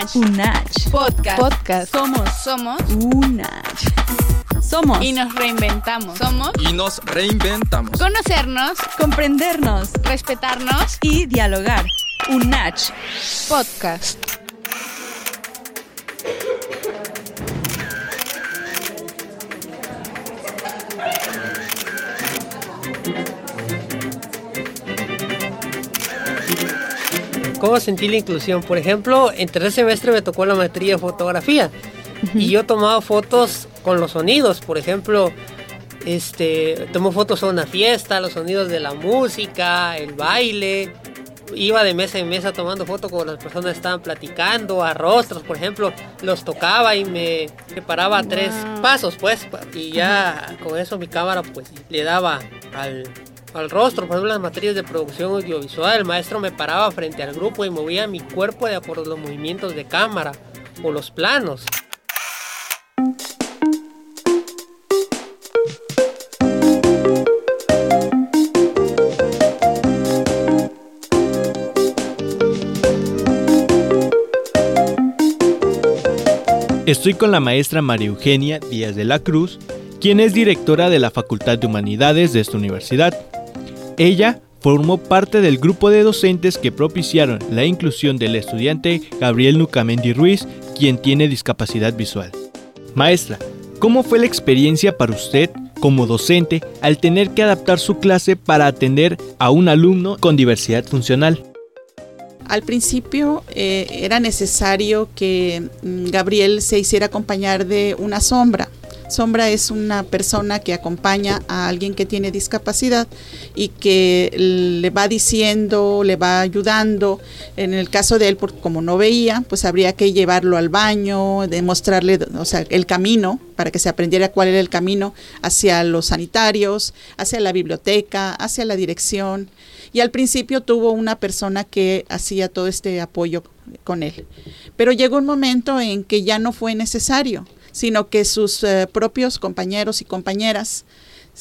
Unach. Unach. Podcast. Podcast. Somos. Somos. Unach. Somos. Y nos reinventamos. Somos. Y nos reinventamos. Conocernos. Comprendernos. Respetarnos. Y dialogar. Unach. Podcast. ¿Cómo sentí la inclusión? Por ejemplo, en tercer semestre me tocó la materia de fotografía y yo tomaba fotos con los sonidos. Por ejemplo, este, tomo fotos a una fiesta, los sonidos de la música, el baile. Iba de mesa en mesa tomando fotos con las personas estaban platicando, a rostros, por ejemplo, los tocaba y me preparaba tres pasos, pues, y ya con eso mi cámara, pues, le daba al, al rostro, por ejemplo, las materias de producción audiovisual, el maestro me paraba frente al grupo y movía mi cuerpo de acuerdo a los movimientos de cámara o los planos. Estoy con la maestra María Eugenia Díaz de la Cruz, quien es directora de la Facultad de Humanidades de esta universidad. Ella formó parte del grupo de docentes que propiciaron la inclusión del estudiante Gabriel Nucamendi Ruiz, quien tiene discapacidad visual. Maestra, ¿cómo fue la experiencia para usted como docente al tener que adaptar su clase para atender a un alumno con diversidad funcional? Al principio eh, era necesario que mm, Gabriel se hiciera acompañar de una sombra. Sombra es una persona que acompaña a alguien que tiene discapacidad y que le va diciendo, le va ayudando. En el caso de él, como no veía, pues habría que llevarlo al baño, demostrarle, o sea, el camino para que se aprendiera cuál era el camino hacia los sanitarios, hacia la biblioteca, hacia la dirección. Y al principio tuvo una persona que hacía todo este apoyo con él. Pero llegó un momento en que ya no fue necesario, sino que sus eh, propios compañeros y compañeras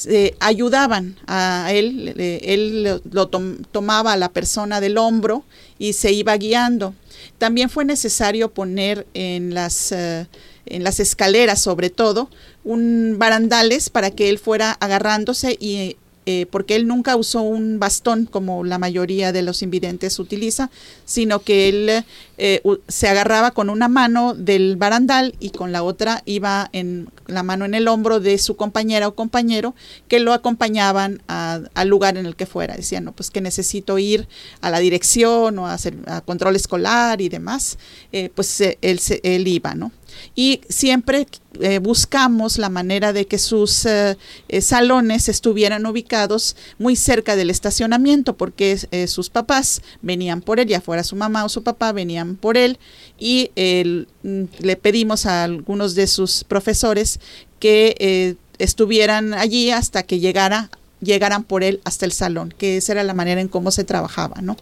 eh, ayudaban a él, él lo, lo tom tomaba a la persona del hombro y se iba guiando. También fue necesario poner en las, uh, en las escaleras, sobre todo, un barandales para que él fuera agarrándose y eh, porque él nunca usó un bastón como la mayoría de los invidentes utiliza, sino que él eh, se agarraba con una mano del barandal y con la otra iba en la mano en el hombro de su compañera o compañero que lo acompañaban a, al lugar en el que fuera. Decían, no, pues que necesito ir a la dirección o a hacer a control escolar y demás, eh, pues él, él iba, ¿no? Y siempre eh, buscamos la manera de que sus eh, eh, salones estuvieran ubicados muy cerca del estacionamiento porque sus papás venían por él, ya fuera su mamá o su papá, venían por él y mm, le pedimos a algunos de sus profesores que estuvieran allí hasta que llegara llegaran por él hasta el salón, que esa era la manera en cómo se trabajaba, ¿no?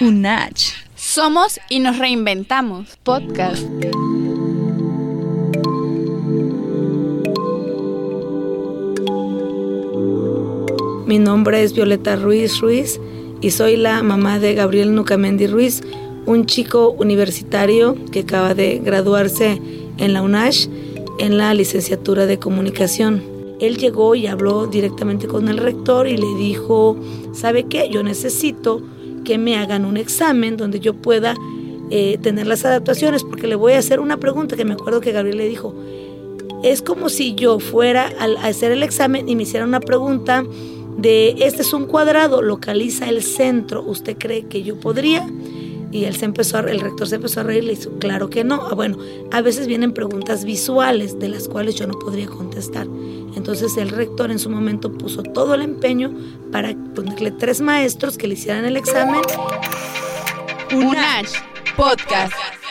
Unach. Somos y nos reinventamos. Podcast. Mi nombre es Violeta Ruiz Ruiz y soy la mamá de Gabriel Nucamendi Ruiz, un chico universitario que acaba de graduarse en la UNASH en la licenciatura de comunicación. Él llegó y habló directamente con el rector y le dijo, ¿sabe qué? Yo necesito que me hagan un examen donde yo pueda eh, tener las adaptaciones porque le voy a hacer una pregunta que me acuerdo que Gabriel le dijo. Es como si yo fuera a hacer el examen y me hiciera una pregunta de este es un cuadrado, localiza el centro, ¿usted cree que yo podría? Y él se empezó a, el rector se empezó a reír y le dijo, claro que no. Ah, bueno, a veces vienen preguntas visuales de las cuales yo no podría contestar. Entonces el rector en su momento puso todo el empeño para ponerle tres maestros que le hicieran el examen. Podcast. Podcast.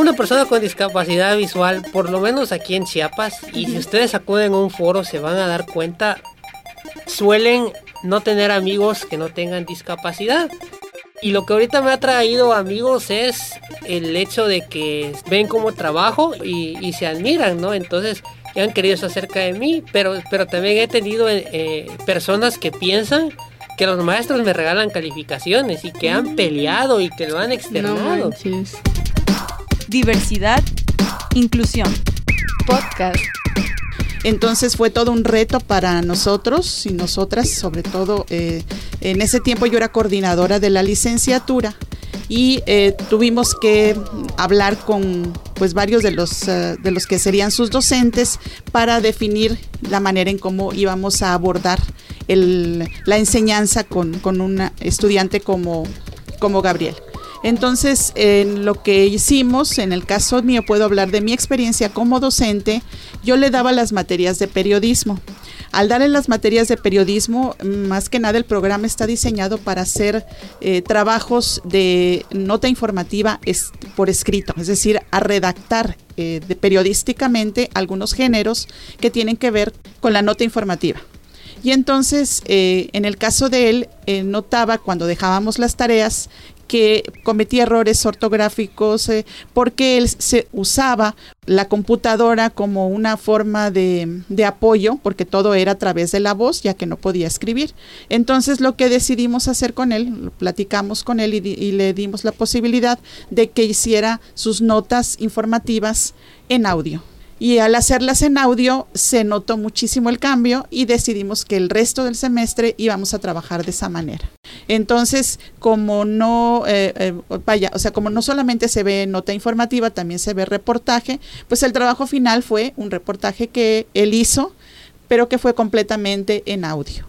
Una persona con discapacidad visual, por lo menos aquí en Chiapas, y si ustedes acuden a un foro se van a dar cuenta, suelen no tener amigos que no tengan discapacidad. Y lo que ahorita me ha traído amigos es el hecho de que ven cómo trabajo y, y se admiran, ¿no? Entonces han querido eso acerca de mí, pero, pero también he tenido eh, personas que piensan que los maestros me regalan calificaciones y que han peleado y que lo han externado. Diversidad, inclusión. Podcast. Entonces fue todo un reto para nosotros y nosotras, sobre todo eh, en ese tiempo yo era coordinadora de la licenciatura y eh, tuvimos que hablar con pues varios de los eh, de los que serían sus docentes para definir la manera en cómo íbamos a abordar el, la enseñanza con, con un estudiante como, como Gabriel. Entonces, en lo que hicimos, en el caso mío, puedo hablar de mi experiencia como docente, yo le daba las materias de periodismo. Al darle las materias de periodismo, más que nada el programa está diseñado para hacer eh, trabajos de nota informativa es, por escrito, es decir, a redactar eh, periodísticamente algunos géneros que tienen que ver con la nota informativa. Y entonces, eh, en el caso de él, notaba cuando dejábamos las tareas que cometía errores ortográficos eh, porque él se usaba la computadora como una forma de, de, apoyo, porque todo era a través de la voz, ya que no podía escribir. Entonces lo que decidimos hacer con él, platicamos con él y, y le dimos la posibilidad de que hiciera sus notas informativas en audio. Y al hacerlas en audio se notó muchísimo el cambio y decidimos que el resto del semestre íbamos a trabajar de esa manera. Entonces, como no, eh, eh, vaya, o sea, como no solamente se ve nota informativa, también se ve reportaje, pues el trabajo final fue un reportaje que él hizo pero que fue completamente en audio.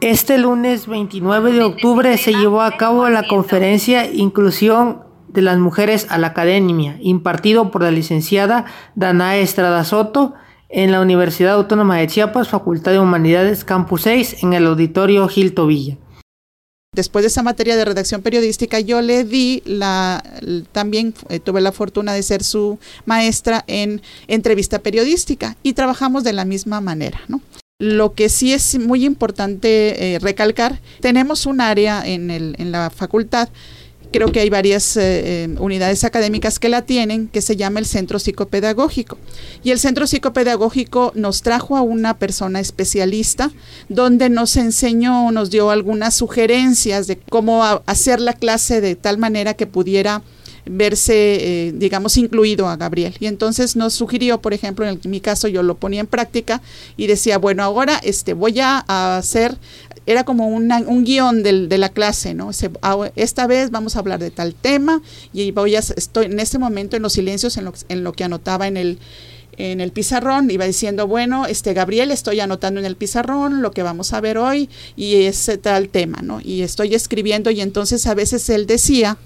Este lunes 29 de octubre se llevó a cabo la conferencia Inclusión de las Mujeres a la Academia, impartido por la licenciada Danae Estrada Soto en la Universidad Autónoma de Chiapas, Facultad de Humanidades, Campus 6, en el Auditorio Gil Tobilla. Después de esa materia de redacción periodística, yo le di la, también eh, tuve la fortuna de ser su maestra en entrevista periodística y trabajamos de la misma manera, ¿no? Lo que sí es muy importante eh, recalcar, tenemos un área en, el, en la facultad creo que hay varias eh, eh, unidades académicas que la tienen, que se llama el Centro Psicopedagógico. Y el Centro Psicopedagógico nos trajo a una persona especialista donde nos enseñó, nos dio algunas sugerencias de cómo hacer la clase de tal manera que pudiera verse, eh, digamos, incluido a Gabriel. Y entonces nos sugirió, por ejemplo, en, en, mi caso yo lo ponía en práctica y decía, bueno, ahora este, voy a hacer, era como una, un guion del, de la clase, ¿no? Se, esta vez vamos a hablar de tal tema y voy a, estoy en este momento en los silencios, en lo, en lo que anotaba en el en el pizarrón, iba diciendo, bueno, este Gabriel, estoy anotando en el pizarrón lo que vamos a ver hoy y ese tal tema, ¿no? Y estoy escribiendo y entonces a veces él decía,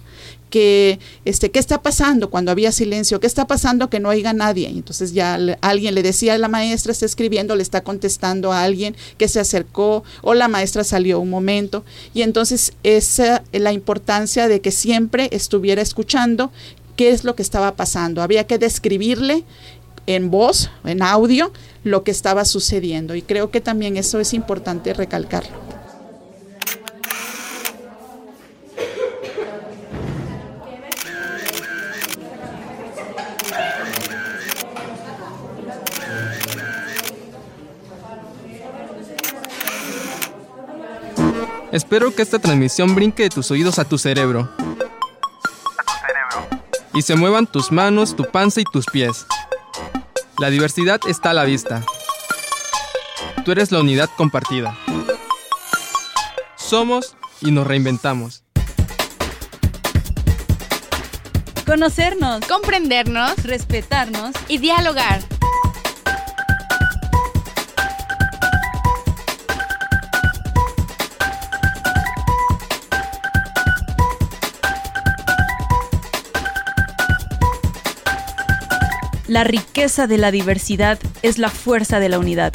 que este qué está pasando cuando había silencio, qué está pasando que no oiga nadie. Y entonces ya le, alguien le decía, la maestra está escribiendo, le está contestando a alguien que se acercó o la maestra salió un momento. Y entonces esa la importancia de que siempre estuviera escuchando qué es lo que estaba pasando. Había que describirle en voz, en audio, lo que estaba sucediendo. Y creo que también eso es importante recalcarlo. Espero que esta transmisión brinque de tus oídos a tu cerebro. A tu cerebro. Y se muevan tus manos, tu panza y tus pies. La diversidad está a la vista. Tú eres la unidad compartida. Somos y nos reinventamos. Conocernos, comprendernos, respetarnos y dialogar. La riqueza de la diversidad es la fuerza de la unidad.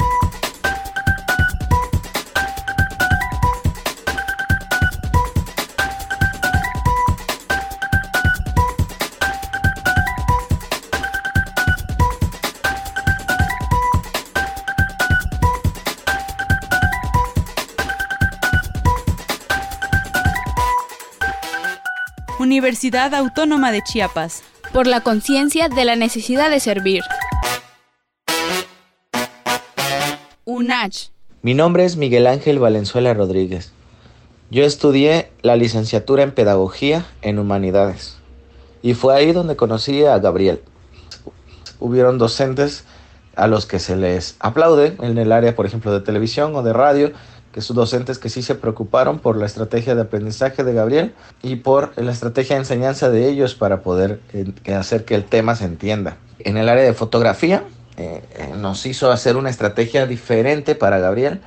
Universidad Autónoma de Chiapas, por la conciencia de la necesidad de servir. UNACH. Mi nombre es Miguel Ángel Valenzuela Rodríguez. Yo estudié la licenciatura en Pedagogía en Humanidades y fue ahí donde conocí a Gabriel. Hubieron docentes a los que se les aplaude en el área, por ejemplo, de televisión o de radio, que son docentes que sí se preocuparon por la estrategia de aprendizaje de Gabriel y por la estrategia de enseñanza de ellos para poder eh, hacer que el tema se entienda. En el área de fotografía eh, eh, nos hizo hacer una estrategia diferente para Gabriel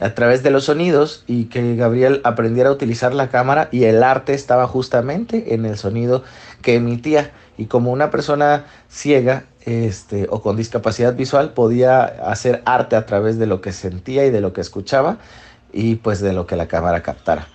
a través de los sonidos y que Gabriel aprendiera a utilizar la cámara y el arte estaba justamente en el sonido que emitía y como una persona ciega este, o con discapacidad visual podía hacer arte a través de lo que sentía y de lo que escuchaba y pues de lo que la cámara captara.